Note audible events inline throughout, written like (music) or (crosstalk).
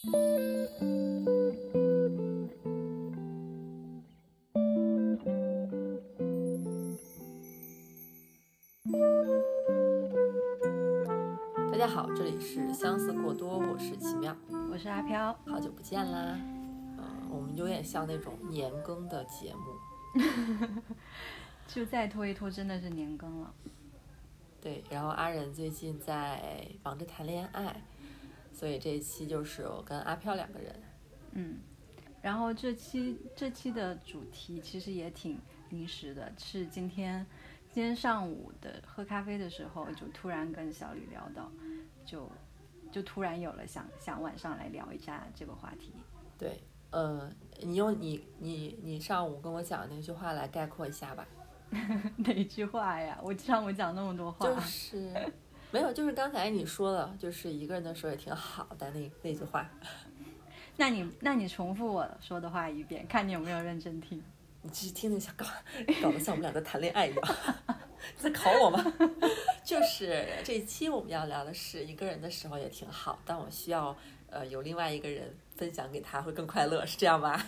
大家好，这里是相似过多，我是奇妙，我是阿飘，好久不见啦。嗯、我们有点像那种年更的节目，(laughs) 就再拖一拖，真的是年更了。对。然后阿仁最近在忙着谈恋爱，所以这一期就是我跟阿飘两个人。嗯，然后这期这期的主题其实也挺临时的，是今天今天上午的喝咖啡的时候，就突然跟小李聊到，就就突然有了想想晚上来聊一下这个话题。对，呃，你用你你你上午跟我讲的那句话来概括一下吧。(laughs) 哪句话呀？我上午讲那么多话，就是没有，就是刚才你说的，就是一个人的时候也挺好的那那句话。(laughs) 那你那你重复我说的话一遍，看你有没有认真听。你继续听那像搞搞得像我们俩在谈恋爱一样，你 (laughs) 在考我吗？(laughs) 就是这一期我们要聊的是一个人的时候也挺好，但我需要呃有另外一个人分享给他会更快乐，是这样吧？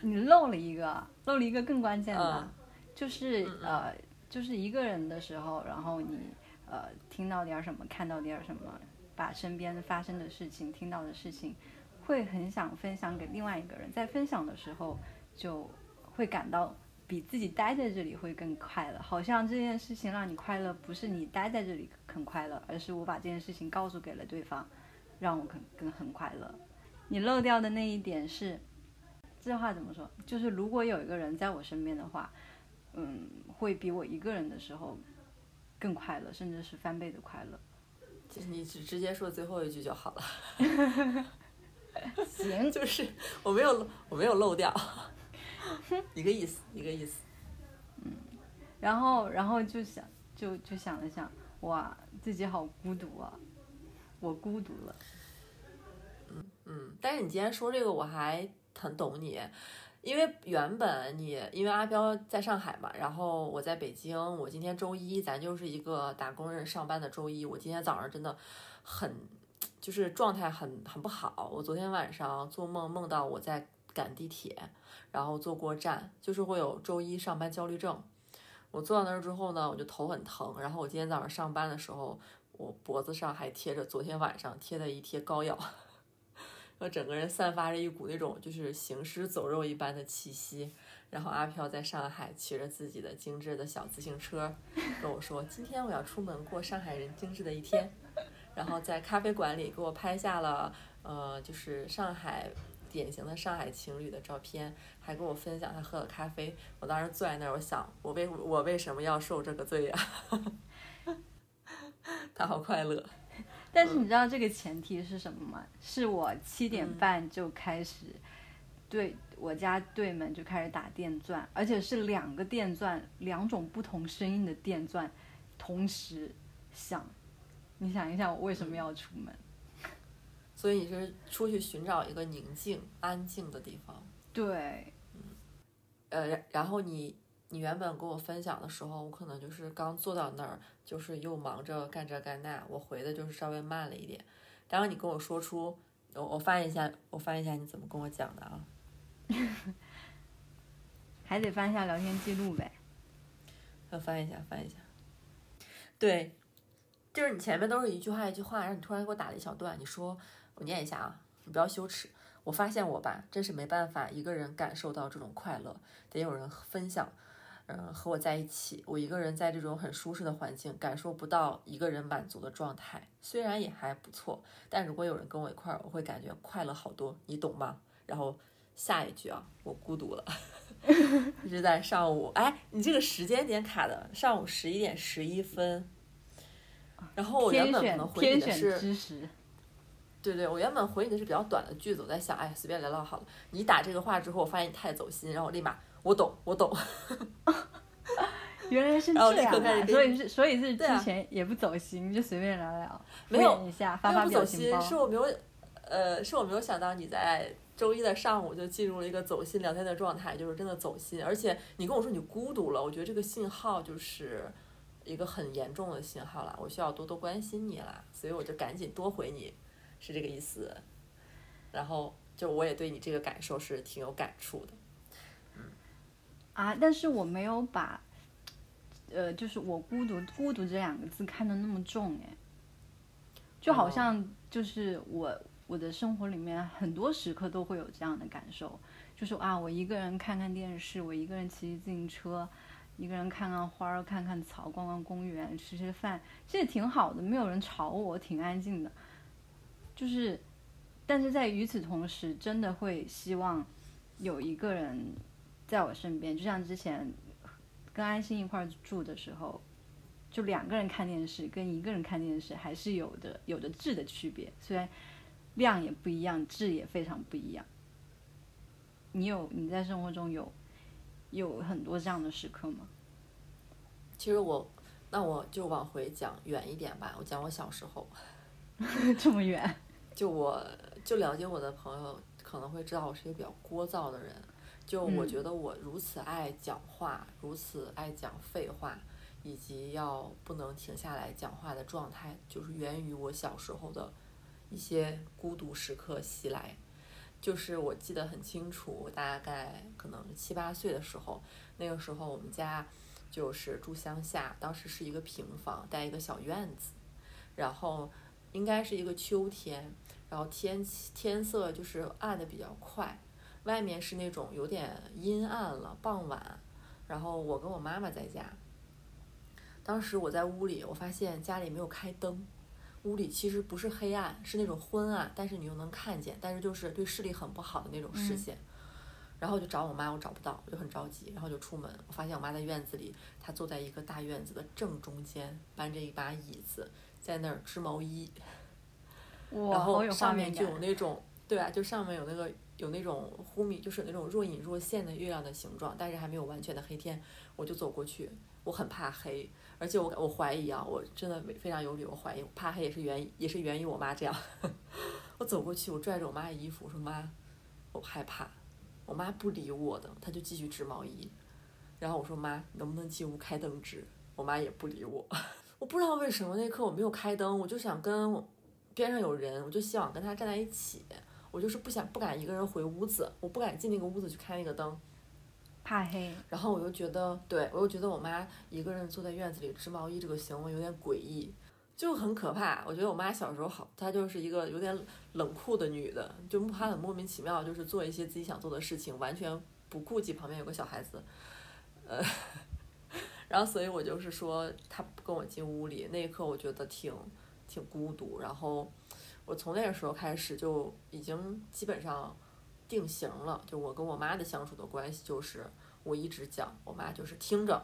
你漏了一个，漏了一个更关键的，嗯就是呃，就是一个人的时候，然后你呃听到点儿什么，看到点儿什么，把身边发生的事情、听到的事情，会很想分享给另外一个人，在分享的时候就会感到比自己待在这里会更快乐，好像这件事情让你快乐，不是你待在这里很快乐，而是我把这件事情告诉给了对方，让我更更很快乐。你漏掉的那一点是，这话怎么说？就是如果有一个人在我身边的话，嗯，会比我一个人的时候更快乐，甚至是翻倍的快乐。就是你只直接说最后一句就好了 (laughs) (laughs) 行，就是我没有我没有漏掉，(laughs) 一个意思一个意思。嗯然后然后就想就就想了想，哇，自己好孤独啊，我孤独了。嗯嗯，但是你今天说这个，我还很懂你，因为原本你因为阿飘在上海嘛，然后我在北京，我今天周一，咱就是一个打工人上班的周一，我今天早上真的很就是状态很很不好，我昨天晚上做梦梦到我在赶地铁，然后坐过站，就是会有周一上班焦虑症。我坐到那儿之后呢，我就头很疼，然后我今天早上上班的时候，我脖子上还贴着昨天晚上贴的一贴膏药。我整个人散发着一股那种就是行尸走肉一般的气息，然后阿飘在上海骑着自己的精致的小自行车，跟我说：“今天我要出门过上海人精致的一天。”然后在咖啡馆里给我拍下了呃，就是上海典型的上海情侣的照片，还跟我分享他喝的咖啡。我当时坐在那儿，我想，我为我为什么要受这个罪呀、(laughs) 他好快乐。但是你知道这个前提是什么吗？是我七点半就开始对我家对门就开始打电钻，而且是两个电钻，两种不同声音的电钻同时响。你想一想，我为什么要出门？所以你是出去寻找一个宁静、安静的地方。对，呃，然后你你原本跟我分享的时候，我可能就是刚坐到那儿，就是又忙着干这干那，我回的就是稍微慢了一点。当然你跟我说出，我我翻译一下，我翻译一下你怎么跟我讲的啊？(laughs) 还得翻一下聊天记录呗。要翻一下，翻一下。对，就是你前面都是一句话一句话，然后你突然给我打了一小段，你说我念一下啊，你不要羞耻。我发现我吧，真是没办法一个人感受到这种快乐，得有人分享。嗯，和我在一起，我一个人在这种很舒适的环境，感受不到一个人满足的状态。虽然也还不错，但如果有人跟我一块儿，我会感觉快乐好多，你懂吗？然后下一句啊，我孤独了，(laughs) 是在上午。哎，你这个时间点卡的，上午十一点十一分。然后我原本可能回你的是，对对，我原本回你的是比较短的句子，我在想，哎，随便聊聊好了。你打这个话之后，我发现你太走心，然后我立马我懂，我懂。原来是这样所以是所以是之前也不走心，就随便聊聊，没有发发表情心，是。我没有，呃，是我没有想到你在周一的上午就进入了一个走心聊天的状态，就是真的走心，而且你跟我说你孤独了，我觉得这个信号就是一个很严重的信号了，我需要多多关心你啦，所以我就赶紧多回你，是这个意思。然后就我也对你这个感受是挺有感触的。啊，但是我没有把，呃，就是我孤独孤独这两个字看得那么重哎，就好像就是我我的生活里面很多时刻都会有这样的感受，就是啊，我一个人看看电视，我一个人骑自行车，一个人看看花儿，看看草，逛逛公园，吃吃饭，这也挺好的，没有人吵我，挺安静的。就是，但是在与此同时，真的会希望有一个人。在我身边，就像之前跟安心一块住的时候，就两个人看电视跟一个人看电视还是有的有的质的区别，虽然量也不一样，质也非常不一样。你有你在生活中有有很多这样的时刻吗？其实我那我就往回讲远一点吧，我讲我小时候，(laughs) 这么远？就我就了解我的朋友可能会知道我是一个比较聒噪的人。就我觉得我如此爱讲话，如此爱讲废话，以及要不能停下来讲话的状态，就是源于我小时候的一些孤独时刻袭来。就是我记得很清楚，大概可能七八岁的时候，那个时候我们家就是住乡下，当时是一个平房带一个小院子，然后应该是一个秋天，然后天气天色就是暗的比较快。外面是那种有点阴暗了，傍晚，然后我跟我妈妈在家。当时我在屋里，我发现家里没有开灯，屋里其实不是黑暗，是那种昏暗，但是你又能看见，但是就是对视力很不好的那种视线。然后就找我妈，我找不到，我就很着急，然后就出门，我发现我妈在院子里，她坐在一个大院子的正中间，搬着一把椅子，在那儿织毛衣。然后上面就有那种，对啊，就上面有那个。有那种忽明，就是那种若隐若现的月亮的形状，但是还没有完全的黑天，我就走过去。我很怕黑，而且我我怀疑啊，我真的非常有理，我怀疑怕黑也是源也是源于我妈这样。(laughs) 我走过去，我拽着我妈的衣服，我说妈，我害怕。我妈不理我的，她就继续织毛衣。然后我说妈，能不能进屋开灯织？我妈也不理我。(laughs) 我不知道为什么那刻我没有开灯，我就想跟边上有人，我就希望跟他站在一起。我就是不想不敢一个人回屋子，我不敢进那个屋子去开那个灯，怕黑。然后我又觉得，对我又觉得我妈一个人坐在院子里织毛衣这个行为有点诡异，就很可怕。我觉得我妈小时候好，她就是一个有点冷酷的女的，就她很莫名其妙，就是做一些自己想做的事情，完全不顾及旁边有个小孩子。呃，(laughs) 然后所以我就是说，她不跟我进屋里那一刻，我觉得挺挺孤独。然后。我从那个时候开始就已经基本上定型了，就我跟我妈的相处的关系就是我一直讲，我妈就是听着，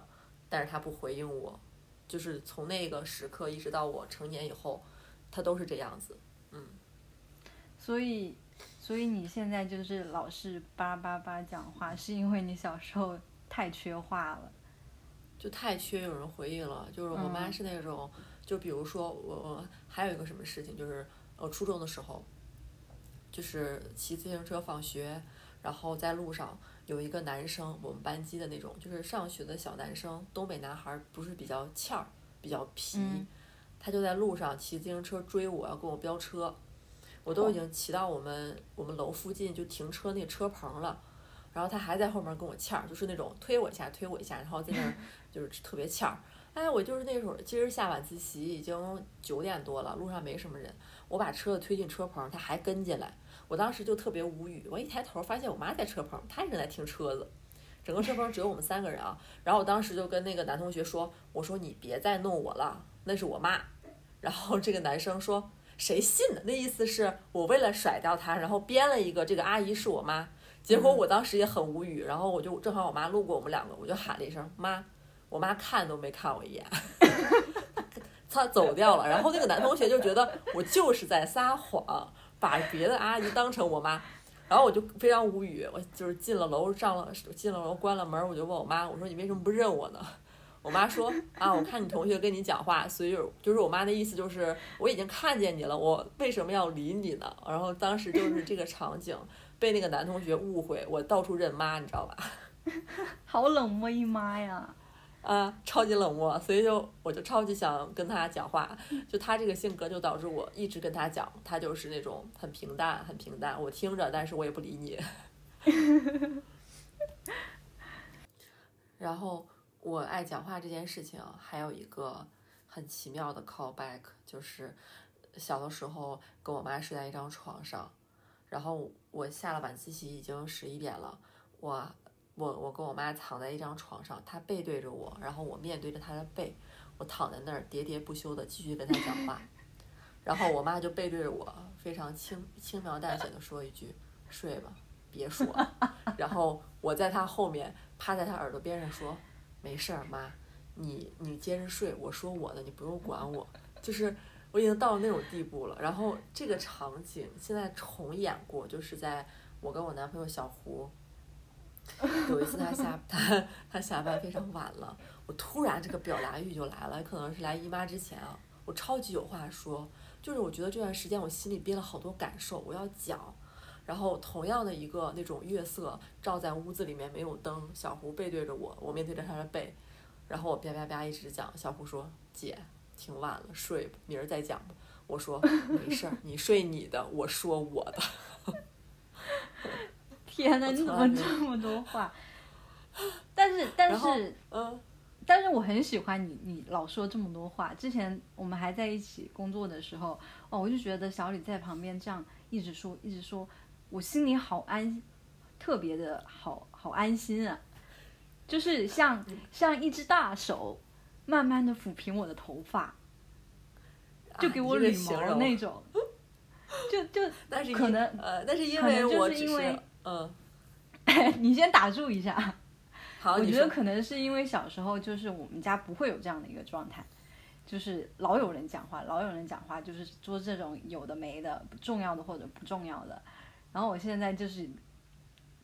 但是她不回应我，就是从那个时刻一直到我成年以后，她都是这样子，嗯。所以，所以你现在就是老是叭叭叭讲话，是因为你小时候太缺话了，就太缺有人回应了。就是我妈是那种，就比如说我还有一个什么事情就是。我初中的时候，就是骑自行车放学，然后在路上有一个男生，我们班级的那种，就是上学的小男生，东北男孩，不是比较欠儿，比较皮，他就在路上骑自行车追我，要跟我飙车，我都已经骑到我们我们楼附近就停车那车棚了，然后他还在后面跟我欠儿，就是那种推我一下推我一下，然后在那儿 (laughs) 就是特别欠儿。哎，我就是那会儿，其实下晚自习，已经九点多了，路上没什么人。我把车子推进车棚，他还跟进来，我当时就特别无语。我一抬头，发现我妈在车棚，她正在停车子。整个车棚只有我们三个人啊。然后我当时就跟那个男同学说：“我说你别再弄我了，那是我妈。”然后这个男生说：“谁信呢？”那意思是我为了甩掉他，然后编了一个这个阿姨是我妈。结果我当时也很无语，然后我就正好我妈路过我们两个，我就喊了一声：“妈。”我妈看都没看我一眼，(laughs) 她走掉了。然后那个男同学就觉得我就是在撒谎，把别的阿姨当成我妈。然后我就非常无语，我就是进了楼，上了进了楼，关了门，我就问我妈，我说你为什么不认我呢？我妈说啊，我看你同学跟你讲话，所以就是我妈的意思就是我已经看见你了，我为什么要理你呢？然后当时就是这个场景被那个男同学误会，我到处认妈，你知道吧？(laughs) 好冷漠一妈呀！啊，超级冷漠，所以就我就超级想跟他讲话。就他这个性格，就导致我一直跟他讲，他就是那种很平淡，很平淡。我听着，但是我也不理你。(laughs) 然后我爱讲话这件事情，还有一个很奇妙的 callback，就是小的时候跟我妈睡在一张床上，然后我下了晚自习已经十一点了，我我我跟我妈躺在一张床上，她背对着我，然后我面对着她的背，我躺在那儿喋喋不休的继续跟她讲话，(laughs) 然后我妈就背对着我，非常轻轻描淡写的说一句：“睡吧，别说。(laughs) ”然后我在她后面。趴在他耳朵边上说：“没事儿，妈，你你接着睡，我说我的，你不用管我。”就是我已经到了那种地步了。然后这个场景现在重演过，就是在我跟我男朋友小胡，(laughs) 有一次他下他他下班非常晚了，我突然这个表达欲就来了，可能是来姨妈之前啊，我超级有话说，就是我觉得这段时间我心里憋了好多感受，我要讲。然后同样的一个那种月色照在屋子里面，没有灯。小胡背对着我，我面对着他的背，然后我叭叭叭一直讲。小胡说：“姐，挺晚了，睡吧，明儿再讲吧。”我说：“没事儿，你睡你的，我说我的。”天呐，你怎么这么多话？(laughs) 但是但是嗯，但是我很喜欢你，你老说这么多话。之前我们还在一起工作的时候，哦，我就觉得小李在旁边这样一直说，一直说。我心里好安，特别的好好安心啊，就是像像一只大手，慢慢的抚平我的头发，就给我捋毛那种，就就 (laughs) 但是可能呃，但是因为我只是嗯，(laughs) 你先打住一下，好，我觉得可能是因为小时候就是我们家不会有这样的一个状态，就是老有人讲话，老有人讲话，就是说这种有的没的，不重要的或者不重要的。然后我现在就是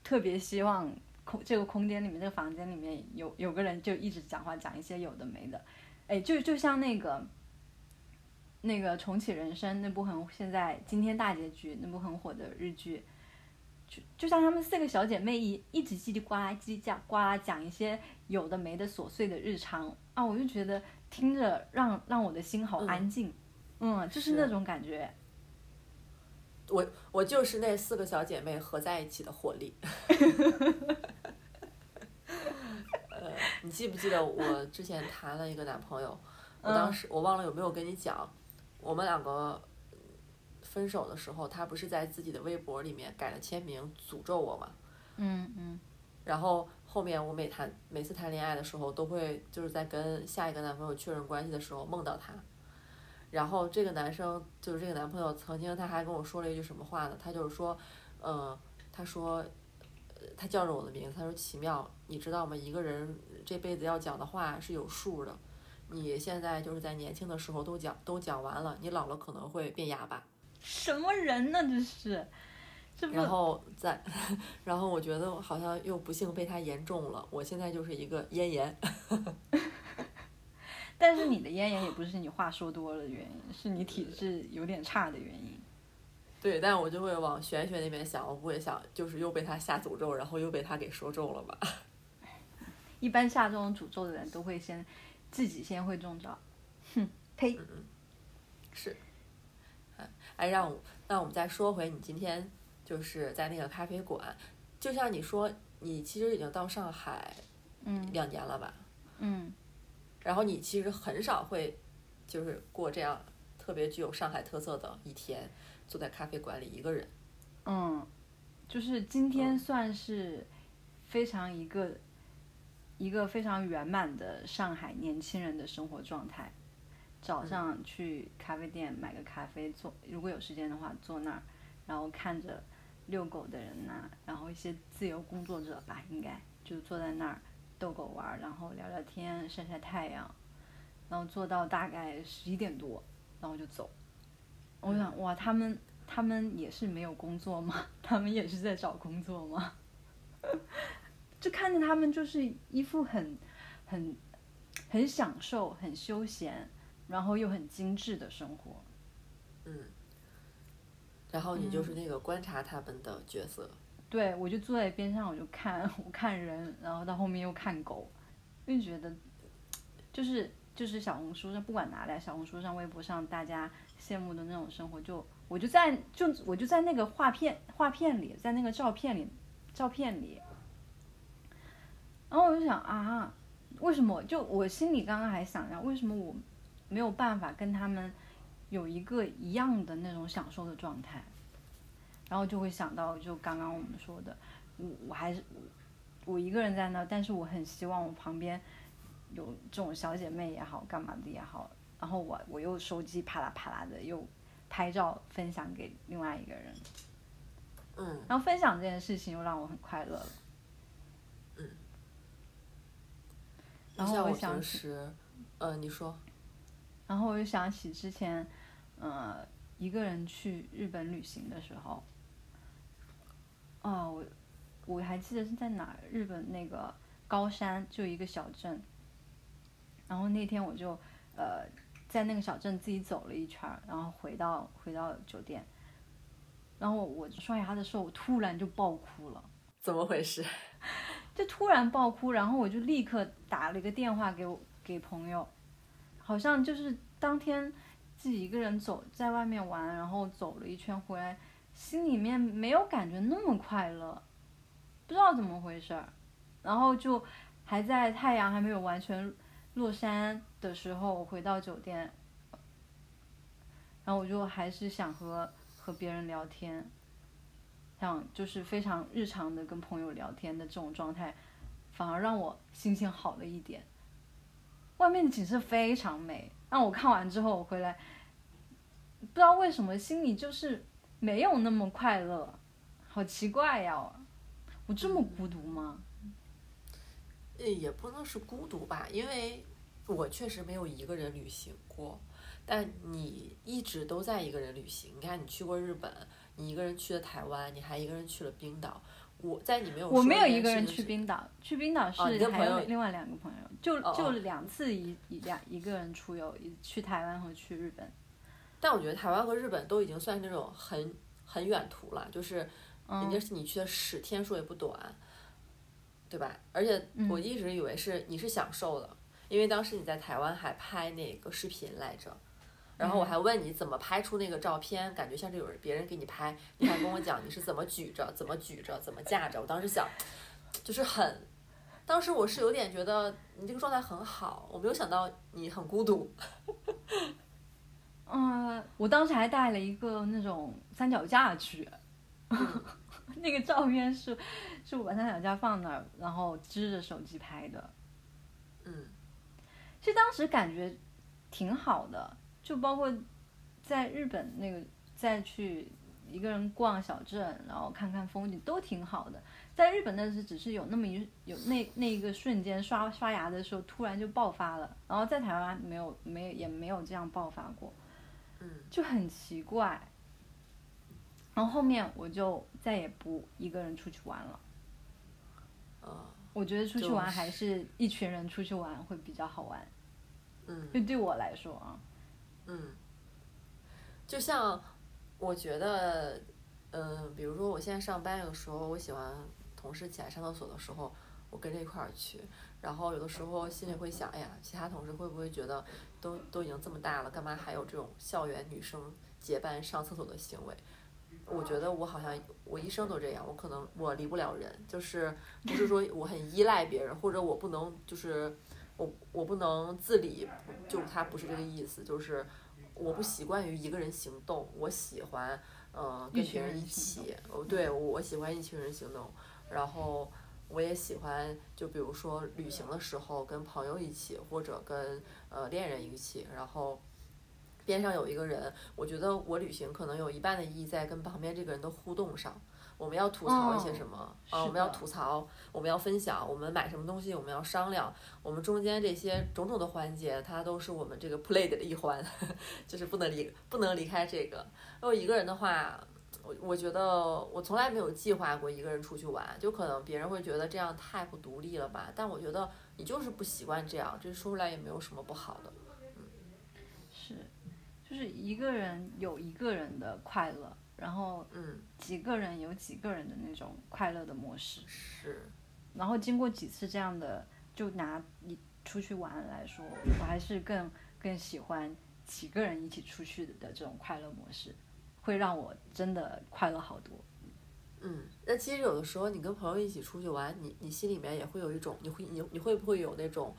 特别希望空这个空间里面，这个房间里面有有个人就一直讲话，讲一些有的没的，哎，就就像那个那个重启人生那部很现在今天大结局那部很火的日剧，就就像她们四个小姐妹一一直叽里呱啦叽讲呱啦讲一些有的没的琐碎的日常啊，我就觉得听着让让我的心好安静，嗯，就是那种感觉。我我就是那四个小姐妹合在一起的活力。(laughs) 呃，你记不记得我之前谈了一个男朋友？我当时我忘了有没有跟你讲，我们两个分手的时候，他不是在自己的微博里面改了签名诅咒我嘛？嗯嗯。然后后面我每谈每次谈恋爱的时候，都会就是在跟下一个男朋友确认关系的时候梦到他。然后这个男生就是这个男朋友，曾经他还跟我说了一句什么话呢？他就是说，嗯，他说，他叫着我的名字，他说奇妙，你知道吗？一个人这辈子要讲的话是有数的，你现在就是在年轻的时候都讲都讲完了，你老了可能会变哑巴。什么人呢？这是，这然后在，(laughs) 然后我觉得好像又不幸被他言中了，我现在就是一个咽炎。(laughs) 但是你的咽炎也不是你话说多了的原因，是你体质有点差的原因。对，但我就会往玄学那边想，我不会想就是又被他下诅咒，然后又被他给说中了吧。(laughs) 一般下这种诅咒的人都会先自己先会中招。哼，呸。是。哎，让我那我们再说回你今天就是在那个咖啡馆，就像你说，你其实已经到上海，嗯，两年了吧？嗯。然后你其实很少会，就是过这样特别具有上海特色的一天，坐在咖啡馆里一个人。嗯，就是今天算是非常一个一个非常圆满的上海年轻人的生活状态。早上去咖啡店买个咖啡，坐如果有时间的话坐那儿，然后看着遛狗的人呐，然后一些自由工作者吧，应该就坐在那儿。逗狗玩，然后聊聊天，晒晒太阳，然后坐到大概十一点多，然后就走。我想，哇，他们他们也是没有工作吗？他们也是在找工作吗？(laughs) 就看着他们就是一副很很很享受、很休闲，然后又很精致的生活。嗯。然后你就是那个观察他们的角色。对，我就坐在边上，我就看，我看人，然后到后面又看狗，因为觉得就是就是小红书上不管哪里，小红书上、微博上大家羡慕的那种生活，就我就在就我就在那个画片画片里，在那个照片里照片里，然后我就想啊，为什么？就我心里刚刚还想着，为什么我没有办法跟他们有一个一样的那种享受的状态？然后就会想到，就刚刚我们说的，我我还是我一个人在那，但是我很希望我旁边有这种小姐妹也好，干嘛的也好，然后我我又手机啪啦啪啦的又拍照分享给另外一个人，嗯，然后分享这件事情又让我很快乐了，嗯，然后像我想呃，你说，然后我就想起之前，呃，一个人去日本旅行的时候，哦，我我还记得是在哪儿，日本那个高山就一个小镇，然后那天我就呃在那个小镇自己走了一圈，然后回到回到酒店，然后我刷牙的时候，我突然就爆哭了。怎么回事？(laughs) 就突然爆哭，然后我就立刻打了一个电话给我给朋友，好像就是当天自己一个人走在外面玩，然后走了一圈回来，心里面没有感觉那么快乐，不知道怎么回事儿，然后就还在太阳还没有完全落山的时候，回到酒店，然后我就还是想和和别人聊天。像就是非常日常的跟朋友聊天的这种状态，反而让我心情好了一点。外面的景色非常美，让我看完之后我回来，不知道为什么心里就是没有那么快乐，好奇怪呀！我这么孤独吗？呃，也不能是孤独吧，因为我确实没有一个人旅行过，但你一直都在一个人旅行。你看，你去过日本。你一个人去了台湾，你还一个人去了冰岛。我在你没有我没有一个人去冰岛，去冰岛是还有另外两个朋友，就就两次一一两一个人出游，一去台湾和去日本。但我觉得台湾和日本都已经算是那种很很远途了，就是人家是你去的十天数也不短，对吧？而且我一直以为是你是享受的，因为当时你在台湾还拍那个视频来着。然后我还问你怎么拍出那个照片，感觉像是有人别人给你拍，你还跟我讲你是怎么举着、怎么举着、怎么架着。我当时想，就是很，当时我是有点觉得你这个状态很好，我没有想到你很孤独。嗯，我当时还带了一个那种三脚架去，(laughs) 那个照片是是我把三脚架放那儿，然后支着手机拍的。嗯，其实当时感觉挺好的。就包括在日本那个再去一个人逛小镇，然后看看风景都挺好的。在日本那是只是有那么一有那那一个瞬间刷刷牙的时候突然就爆发了，然后在台湾没有没有也没有这样爆发过，嗯，就很奇怪。然后后面我就再也不一个人出去玩了。我觉得出去玩还是一群人出去玩会比较好玩。嗯，就对我来说啊。嗯，就像我觉得，嗯，比如说我现在上班，有的时候我喜欢同事起来上厕所的时候，我跟着一块儿去。然后有的时候心里会想，哎呀，其他同事会不会觉得，都都已经这么大了，干嘛还有这种校园女生结伴上厕所的行为？我觉得我好像我一生都这样，我可能我离不了人，就是不是说我很依赖别人，或者我不能就是。我我不能自理，就他不是这个意思，就是我不习惯于一个人行动，我喜欢嗯跟别人一起，哦对，我喜欢一群人行动，然后我也喜欢就比如说旅行的时候跟朋友一起，或者跟呃恋人一起，然后边上有一个人，我觉得我旅行可能有一半的意义在跟旁边这个人的互动上。我们要吐槽一些什么啊？我们要吐槽，我们要分享，我们买什么东西，我们要商量。我们中间这些种种的环节，它都是我们这个 play 的一环，(laughs) 就是不能离不能离开这个。如果一个人的话，我我觉得我从来没有计划过一个人出去玩，就可能别人会觉得这样太不独立了吧？但我觉得你就是不习惯这样，这说出来也没有什么不好的。嗯，是，就是一个人有一个人的快乐。然后，嗯，几个人有几个人的那种快乐的模式，是。然后经过几次这样的，就拿你出去玩来说，我还是更更喜欢几个人一起出去的这种快乐模式，会让我真的快乐好多。嗯，那其实有的时候你跟朋友一起出去玩，你你心里面也会有一种，你会你你会不会有那种，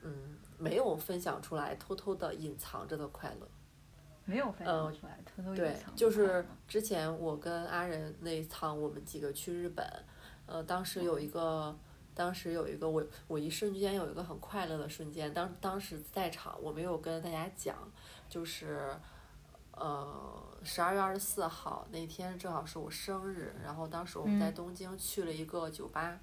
嗯，没有分享出来，偷偷的隐藏着的快乐？没有分享出来，偷偷对，就是之前我跟阿仁那一趟，我们几个去日本，呃，当时有一个，当时有一个我我一瞬间有一个很快乐的瞬间，当当时在场，我没有跟大家讲，就是，呃，十二月二十四号那天正好是我生日，然后当时我们在东京去了一个酒吧，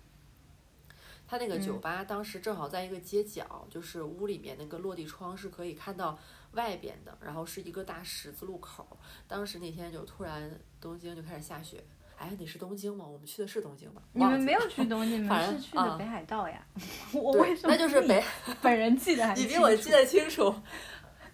他那个酒吧当时正好在一个街角，就是屋里面那个落地窗是可以看到。外边的，然后是一个大十字路口。当时那天就突然东京就开始下雪。哎，你是东京吗？我们去的是东京吗？你们没有去东京，你 (laughs) 们是去的北海道呀。(laughs) 我为什么？那就是北本人记得还 (laughs) 你比我记得清楚。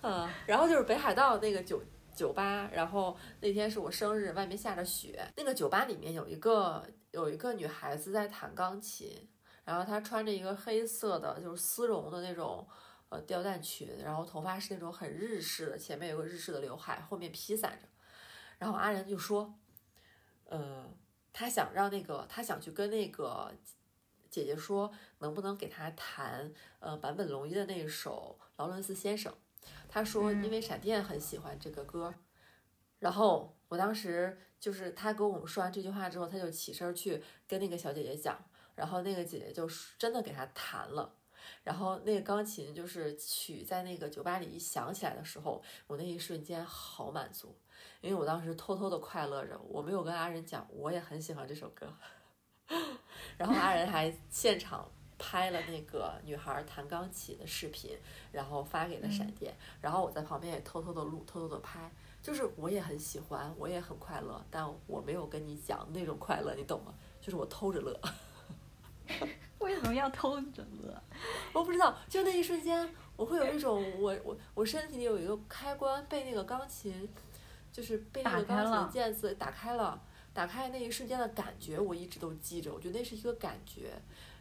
嗯，然后就是北海道那个酒酒吧，然后那天是我生日，外面下着雪。那个酒吧里面有一个有一个女孩子在弹钢琴，然后她穿着一个黑色的，就是丝绒的那种。呃，吊带裙，然后头发是那种很日式的，前面有个日式的刘海，后面披散着。然后阿仁就说，呃，他想让那个，他想去跟那个姐姐说，能不能给他弹呃坂本龙一的那一首《劳伦斯先生》。他说，因为闪电很喜欢这个歌。然后我当时就是他跟我们说完这句话之后，他就起身去跟那个小姐姐讲，然后那个姐姐就真的给他弹了。然后那个钢琴就是曲在那个酒吧里一响起来的时候，我那一瞬间好满足，因为我当时偷偷的快乐着，我没有跟阿仁讲，我也很喜欢这首歌。(laughs) 然后阿仁还现场拍了那个女孩弹钢琴的视频，然后发给了闪电，然后我在旁边也偷偷的录，偷偷的拍，就是我也很喜欢，我也很快乐，但我没有跟你讲那种快乐，你懂吗？就是我偷着乐。(laughs) 为什么要偷着乐？我不知道，就那一瞬间，我会有一种我我我身体里有一个开关被那个钢琴，就是被那个钢琴键子打开了，打开那一瞬间的感觉，我一直都记着。我觉得那是一个感觉，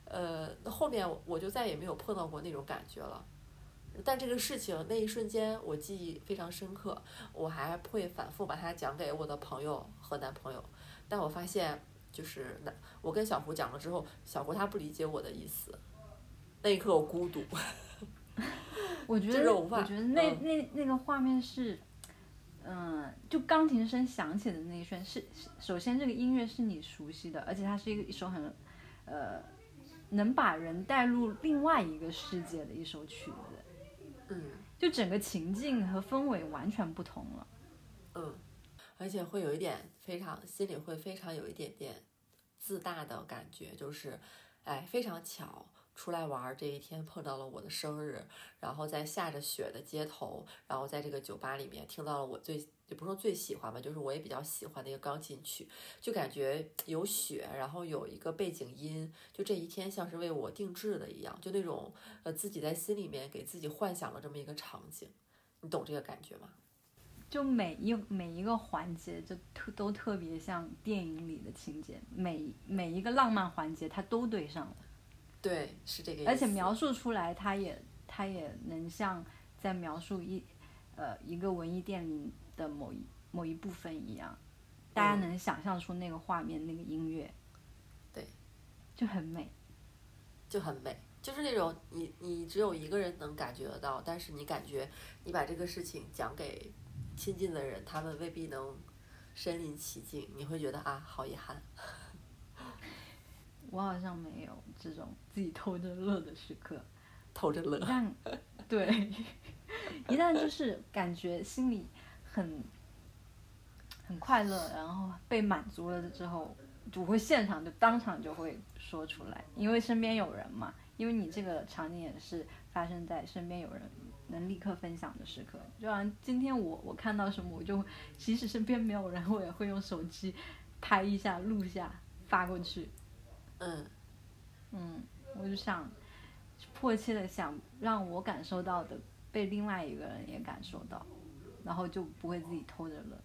呃，后面我就再也没有碰到过那种感觉了。但这个事情那一瞬间我记忆非常深刻，我还会反复把它讲给我的朋友和男朋友，但我发现。就是那，我跟小胡讲了之后，小胡他不理解我的意思，那一刻我孤独。(laughs) 我觉得，我觉得那那那个画面是，嗯，就钢琴声响起的那一瞬，是首先这个音乐是你熟悉的，而且它是一个一首很，呃，能把人带入另外一个世界的一首曲子。嗯，就整个情境和氛围完全不同了。嗯。而且会有一点非常心里会非常有一点点自大的感觉，就是，哎，非常巧出来玩这一天碰到了我的生日，然后在下着雪的街头，然后在这个酒吧里面听到了我最也不是说最喜欢吧，就是我也比较喜欢的一个钢琴曲，就感觉有雪，然后有一个背景音，就这一天像是为我定制的一样，就那种呃自己在心里面给自己幻想了这么一个场景，你懂这个感觉吗？就每一每一个环节，就特都特别像电影里的情节，每每一个浪漫环节，它都对上了。对，是这个意思。而且描述出来，它也它也能像在描述一呃一个文艺电影的某一某一部分一样，大家能想象出那个画面、那个音乐。对，就很美，就很美，就是那种你你只有一个人能感觉得到，但是你感觉你把这个事情讲给。亲近的人，他们未必能身临其境，你会觉得啊，好遗憾。我好像没有这种自己偷着乐的时刻，偷着乐。但对，(laughs) 一旦就是感觉心里很很快乐，然后被满足了之后，我会现场就当场就会说出来，因为身边有人嘛。因为你这个场景也是发生在身边有人。能立刻分享的时刻，就好像今天我我看到什么，我就即使身边没有人，我也会用手机拍一下、录下发过去。嗯嗯，我就想迫切的想让我感受到的被另外一个人也感受到，然后就不会自己偷着乐。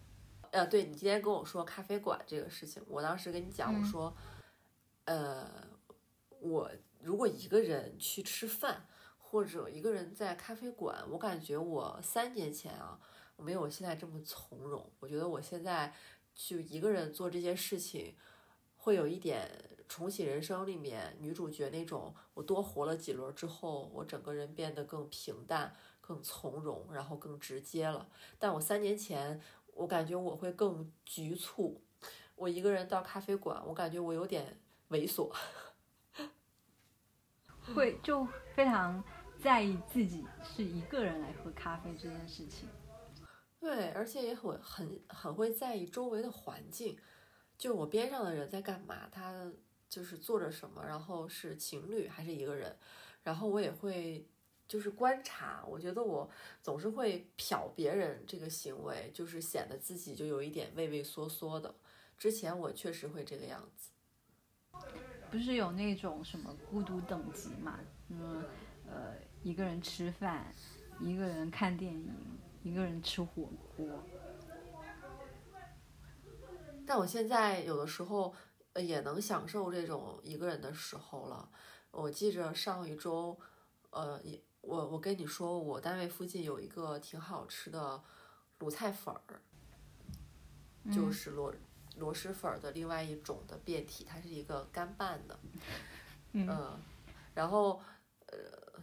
呃，对你今天跟我说咖啡馆这个事情，我当时跟你讲，我说，呃，我如果一个人去吃饭。或者一个人在咖啡馆，我感觉我三年前啊，没有我现在这么从容。我觉得我现在就一个人做这些事情，会有一点重启人生里面女主角那种，我多活了几轮之后，我整个人变得更平淡、更从容，然后更直接了。但我三年前，我感觉我会更局促。我一个人到咖啡馆，我感觉我有点猥琐。(laughs) 会就非常在意自己是一个人来喝咖啡这件事情，对，而且也很很很会在意周围的环境，就我边上的人在干嘛，他就是做着什么，然后是情侣还是一个人，然后我也会就是观察，我觉得我总是会瞟别人这个行为，就是显得自己就有一点畏畏缩缩的，之前我确实会这个样子。不是有那种什么孤独等级嘛？嗯，呃，一个人吃饭，一个人看电影，一个人吃火锅。但我现在有的时候也能享受这种一个人的时候了。我记着上一周，呃，也我我跟你说，我单位附近有一个挺好吃的卤菜粉儿，就是螺。螺蛳粉的另外一种的变体，它是一个干拌的，(laughs) 嗯，然后呃，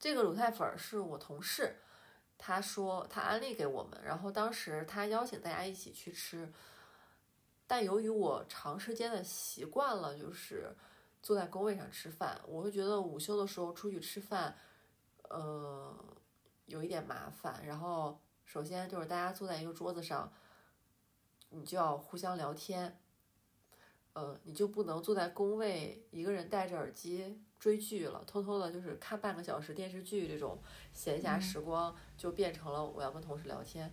这个卤菜粉是我同事，他说他安利给我们，然后当时他邀请大家一起去吃，但由于我长时间的习惯了，就是坐在工位上吃饭，我会觉得午休的时候出去吃饭，呃，有一点麻烦。然后首先就是大家坐在一个桌子上。你就要互相聊天，呃，你就不能坐在工位一个人戴着耳机追剧了，偷偷的就是看半个小时电视剧这种闲暇时光就变成了我要跟同事聊天，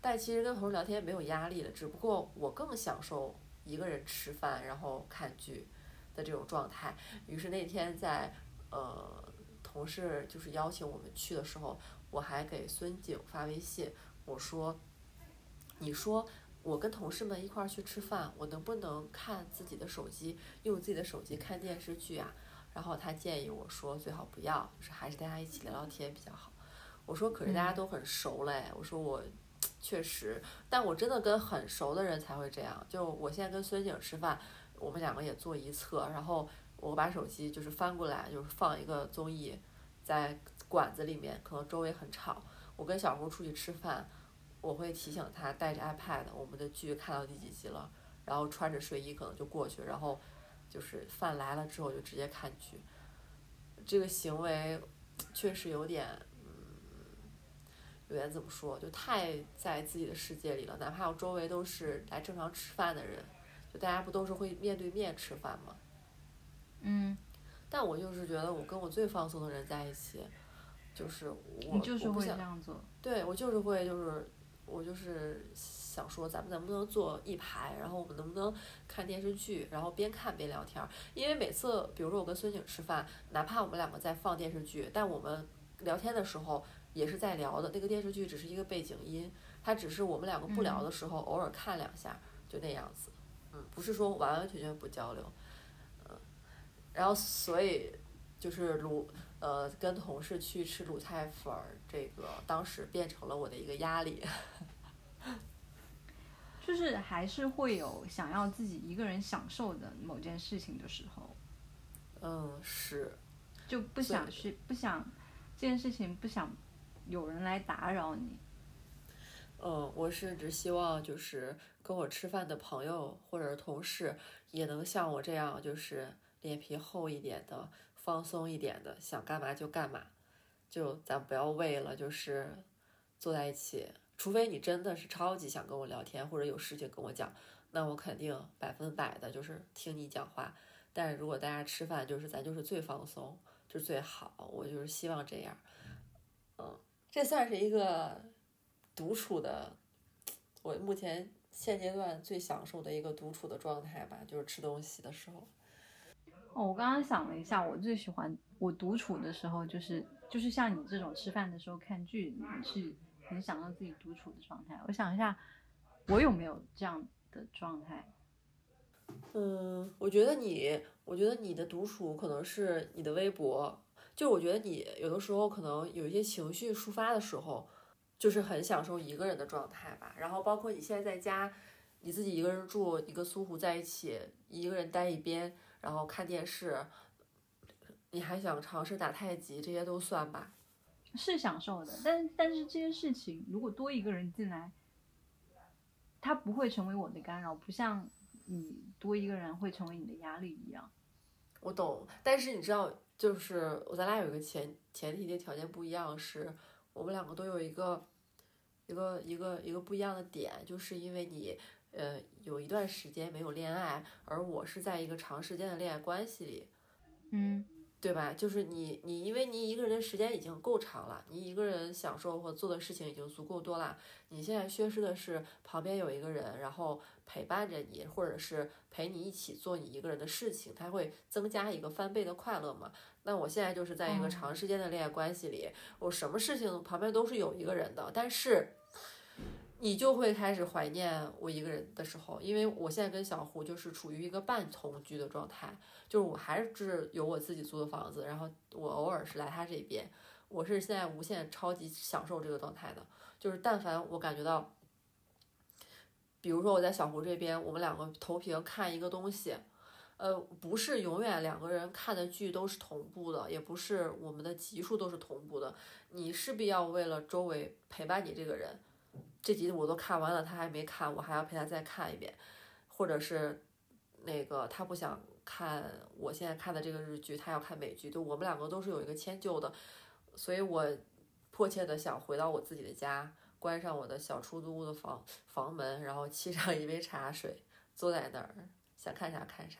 但其实跟同事聊天没有压力的，只不过我更享受一个人吃饭然后看剧的这种状态。于是那天在呃同事就是邀请我们去的时候，我还给孙景发微信，我说，你说。我跟同事们一块儿去吃饭，我能不能看自己的手机，用自己的手机看电视剧啊？然后他建议我说最好不要，就是还是大家一起聊聊天比较好。我说可是大家都很熟嘞，我说我确实，但我真的跟很熟的人才会这样。就我现在跟孙景吃饭，我们两个也坐一侧，然后我把手机就是翻过来，就是放一个综艺在馆子里面，可能周围很吵。我跟小胡出去吃饭。我会提醒他带着 iPad，我们的剧看到第几集了，然后穿着睡衣可能就过去，然后就是饭来了之后就直接看剧。这个行为确实有点，嗯，有点怎么说，就太在自己的世界里了。哪怕我周围都是来正常吃饭的人，就大家不都是会面对面吃饭吗？嗯。但我就是觉得我跟我最放松的人在一起，就是我，你就是会这样做。对，我就是会就是。我就是想说，咱们能不能坐一排，然后我们能不能看电视剧，然后边看边聊天儿？因为每次，比如说我跟孙景吃饭，哪怕我们两个在放电视剧，但我们聊天的时候也是在聊的。那个电视剧只是一个背景音，它只是我们两个不聊的时候偶尔看两下，就那样子。嗯，不是说完完全全不交流。嗯，然后所以就是卤。呃，跟同事去吃卤菜粉儿，这个当时变成了我的一个压力。(laughs) 就是还是会有想要自己一个人享受的某件事情的时候。嗯，是。就不想去，不想这件事情，不想有人来打扰你。嗯，我甚至希望就是跟我吃饭的朋友或者是同事也能像我这样，就是脸皮厚一点的。放松一点的，想干嘛就干嘛，就咱不要为了就是坐在一起，除非你真的是超级想跟我聊天或者有事情跟我讲，那我肯定百分百的就是听你讲话。但是如果大家吃饭就是咱就是最放松，就最好，我就是希望这样。嗯，这算是一个独处的，我目前现阶段最享受的一个独处的状态吧，就是吃东西的时候。哦，我刚刚想了一下，我最喜欢我独处的时候，就是就是像你这种吃饭的时候看剧，你是很享受自己独处的状态。我想一下，我有没有这样的状态？嗯，我觉得你，我觉得你的独处可能是你的微博，就我觉得你有的时候可能有一些情绪抒发的时候，就是很享受一个人的状态吧。然后包括你现在在家，你自己一个人住，你跟苏湖在一起，一个人待一边，然后看电视，你还想尝试打太极，这些都算吧。是享受的，但但是这些事情如果多一个人进来，他不会成为我的干扰，不像你多一个人会成为你的压力一样。我懂，但是你知道，就是我咱俩有一个前前提的条件不一样，是我们两个都有一个一个一个一个不一样的点，就是因为你呃有一段时间没有恋爱，而我是在一个长时间的恋爱关系里，嗯。对吧？就是你，你因为你一个人的时间已经够长了，你一个人享受或做的事情已经足够多了。你现在缺失的是旁边有一个人，然后陪伴着你，或者是陪你一起做你一个人的事情，它会增加一个翻倍的快乐嘛？那我现在就是在一个长时间的恋爱关系里，我什么事情旁边都是有一个人的，但是。你就会开始怀念我一个人的时候，因为我现在跟小胡就是处于一个半同居的状态，就是我还是有我自己租的房子，然后我偶尔是来他这边，我是现在无限超级享受这个状态的，就是但凡我感觉到，比如说我在小胡这边，我们两个投屏看一个东西，呃，不是永远两个人看的剧都是同步的，也不是我们的集数都是同步的，你势必要为了周围陪伴你这个人。这集我都看完了，他还没看，我还要陪他再看一遍，或者是那个他不想看我现在看的这个日剧，他要看美剧，就我们两个都是有一个迁就的，所以我迫切的想回到我自己的家，关上我的小出租屋的房房门，然后沏上一杯茶水，坐在那儿想看啥看啥。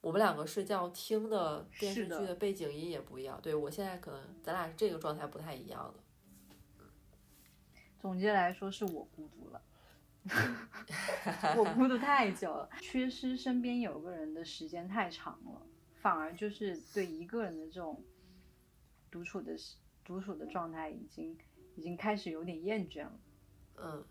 我们两个睡觉听的电视剧的背景音也不一样，对我现在可能咱俩这个状态不太一样的。总结来说，是我孤独了，(laughs) 我孤独太久了，缺失身边有个人的时间太长了，反而就是对一个人的这种独处的独处的状态，已经已经开始有点厌倦了。嗯，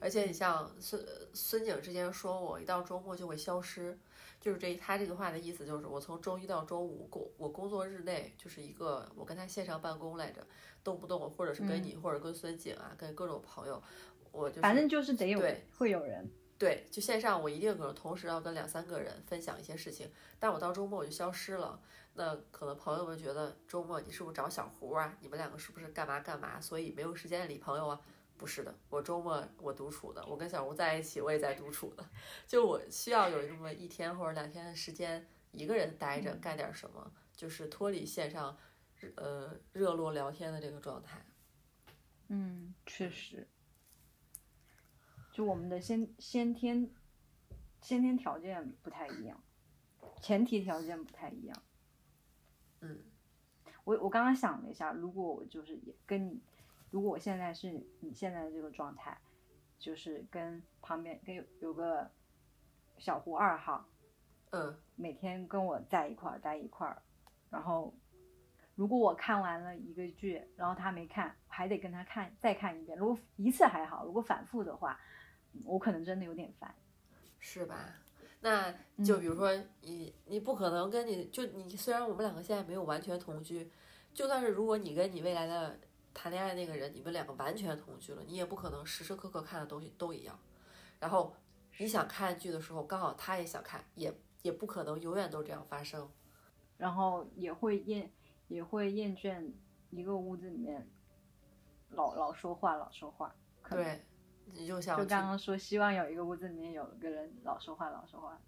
而且你像孙孙景之前说我一到周末就会消失。就是这，他这个话的意思就是，我从周一到周五工，我工作日内就是一个，我跟他线上办公来着，动不动或者是跟你，或者跟孙景啊，跟各种朋友，我就反正就是得有，对，会有人，对，就线上我一定可能同时要跟两三个人分享一些事情，但我到周末我就消失了，那可能朋友们觉得周末你是不是找小胡啊？你们两个是不是干嘛干嘛？所以没有时间理朋友啊？不是的，我周末我独处的，我跟小吴在一起，我也在独处的，就我需要有那么一天或者两天的时间，一个人待着干点什么，就是脱离线上，呃，热络聊天的这个状态。嗯，确实，就我们的先先天先天条件不太一样，前提条件不太一样。嗯，我我刚刚想了一下，如果我就是也跟你。如果我现在是你现在的这个状态，就是跟旁边跟有有个小胡二号，嗯，每天跟我在一块儿待一块儿，然后如果我看完了一个剧，然后他没看，还得跟他看再看一遍。如果一次还好，如果反复的话，我可能真的有点烦，是吧？那就比如说你你不可能跟你就你虽然我们两个现在没有完全同居，就算是如果你跟你未来的。谈恋爱那个人，你们两个完全同居了，你也不可能时时刻刻看的东西都一样。然后你想看剧的时候，刚好他也想看，也也不可能永远都这样发生。然后也会厌，也会厌倦一个屋子里面老老说话，老说话。对，你就想就刚刚说，希望有一个屋子里面有一个人老说话，老说话。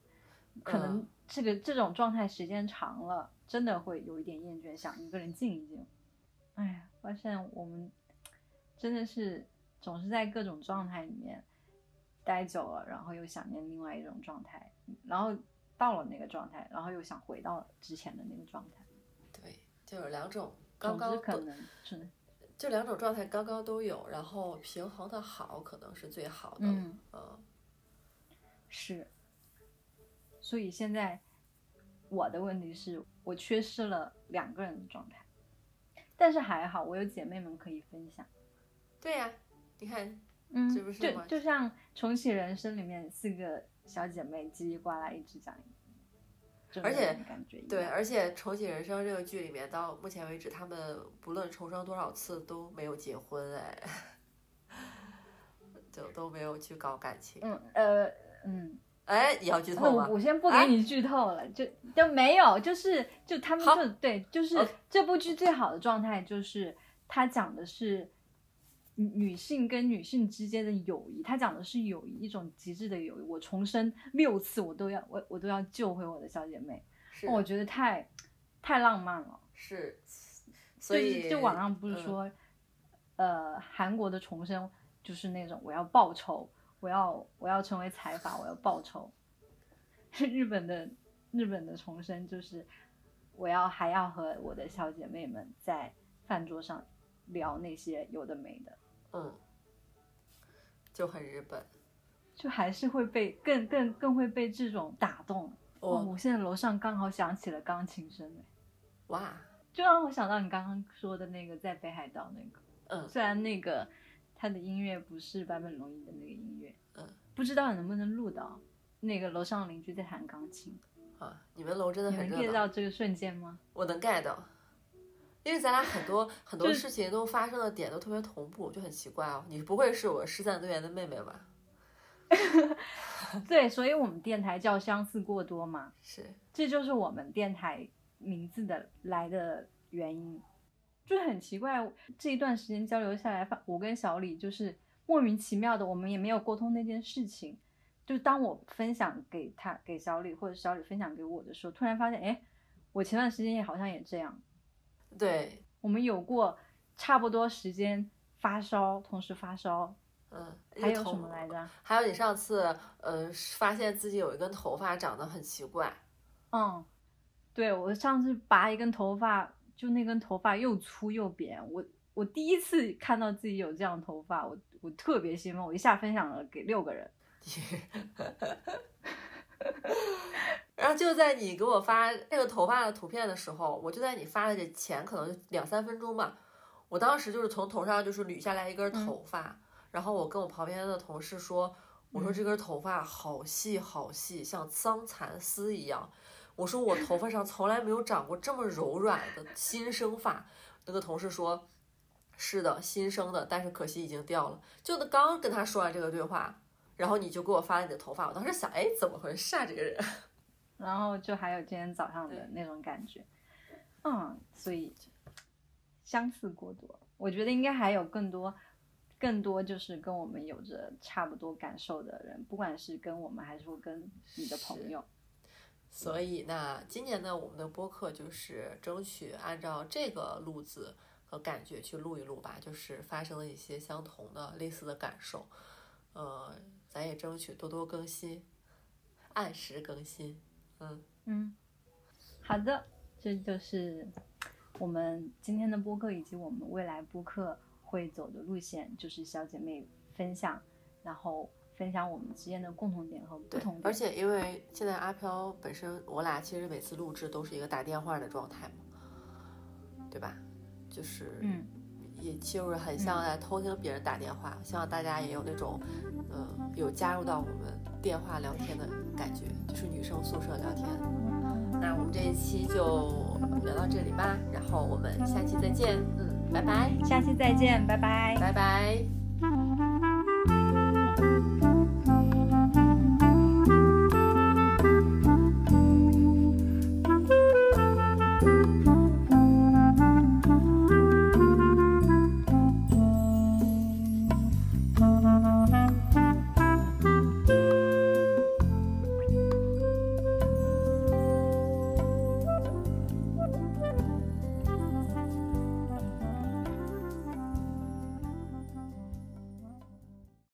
可能这个这种状态时间长了，真的会有一点厌倦，想一个人静一静。哎呀，发现我们真的是总是在各种状态里面待久了，然后又想念另外一种状态，然后到了那个状态，然后又想回到之前的那个状态。对，就是两种刚刚可能是就两种状态刚刚都有，然后平衡的好可能是最好的。嗯，嗯，是。所以现在我的问题是我缺失了两个人的状态。但是还好，我有姐妹们可以分享。对呀，你看，嗯，是不是？就就像重启人生里面四个小姐妹叽里呱啦一直讲，而且感觉。对，而且《重启人生》这个剧里面，到目前为止，他们不论重生多少次都没有结婚，哎，(laughs) 就都没有去搞感情。嗯呃嗯，哎，你要剧那透吗？我 (laughs) 我先不哎给你剧透了，就就没有，就是就他们就对，就是哦这部剧最好的状态就是它讲的是女女性跟女性之间的友谊，它讲的是友谊一种极致的友谊。我重生六次，我都要我我都要救回我的小姐妹，是我觉得太太浪漫了。是，所就是以就网上不是嗯说，呃，韩国的重生就是那种我要报仇，我要我要成为财阀，我要报仇。(laughs) 日本的日本的重生就是我要还要和我的小姐妹们在饭桌上聊那些有的没的，嗯，就很日本。就还是会被更更更会被这种打动。哦，哦，我现在楼上刚好响起了钢琴声哎，哇，就让我想到你刚刚说的那个在北海道那个。嗯虽然那个他的音乐不是坂本龙一的那个音乐，嗯，不知道能不能录到。那个楼上邻居在弹钢琴，啊，你们楼真的很热 get。到这个瞬间吗？我能 get 到，因为咱俩很多 (laughs) 很多事情都发生的点都特别同步，就很奇怪哦。你不会是我失散多年的妹妹吧？(laughs) 对，所以我们电台叫相似过多嘛，是，这就是我们电台名字的来的原因。就很奇怪，这一段时间交流下来，发我跟小李就是莫名其妙的，我们也没有沟通那件事情。就当我分享给他、给小李，或者小李分享给我的时候，突然发现，哎，我前段时间也好像也这样。对，我们有过差不多时间发烧，同时发烧，嗯，还有什么来着？还有你上次呃发现自己有一根头发长得很奇怪，嗯，对我上次拔一根头发，就那根头发又粗又扁，我我第一次看到自己有这样的头发，我我特别兴奋，我一下分享了给六个人。(laughs) 然后就在你给我发那个头发的图片的时候，我就在你发的这前可能两三分钟吧，我当时就是从头上就是捋下来一根头发，然后我跟我旁边的同事说，我说这根头发好细好细，像桑蚕丝一样。我说我头发上从来没有长过这么柔软的新生发。那个同事说，是的，新生的，但是可惜已经掉了。就刚跟他说完这个对话，然后你就给我发了你的头发，我当时想，哎，怎么回事啊？这个人。(laughs) 然后就还有今天早上的那种感觉，嗯，所以相似过多，我觉得应该还有更多、更多就是跟我们有着差不多感受的人，不管是跟我们还是说跟你的朋友，所以那，今年呢，我们的播客就是争取按照这个路子和感觉去录一录吧，就是发生了一些相同的、类似的感受。呃，咱也争取多多更新，按时更新。嗯，嗯，好的，这就是我们今天的播客以及我们未来播客会走的路线，就是小姐妹分享，然后分享我们之间的共同点和不同，点。而且因为现在阿飘本身，我俩其实每次录制都是一个打电话的状态嘛，对吧？就是嗯，也就是很像在偷听别人打电话，希望大家也有那种，嗯、有加入到我们电话聊天的感觉，就是女生宿舍聊天。那我们这一期就聊到这里吧，然后我们下期再见，嗯，拜拜，下期再见，拜拜。拜拜。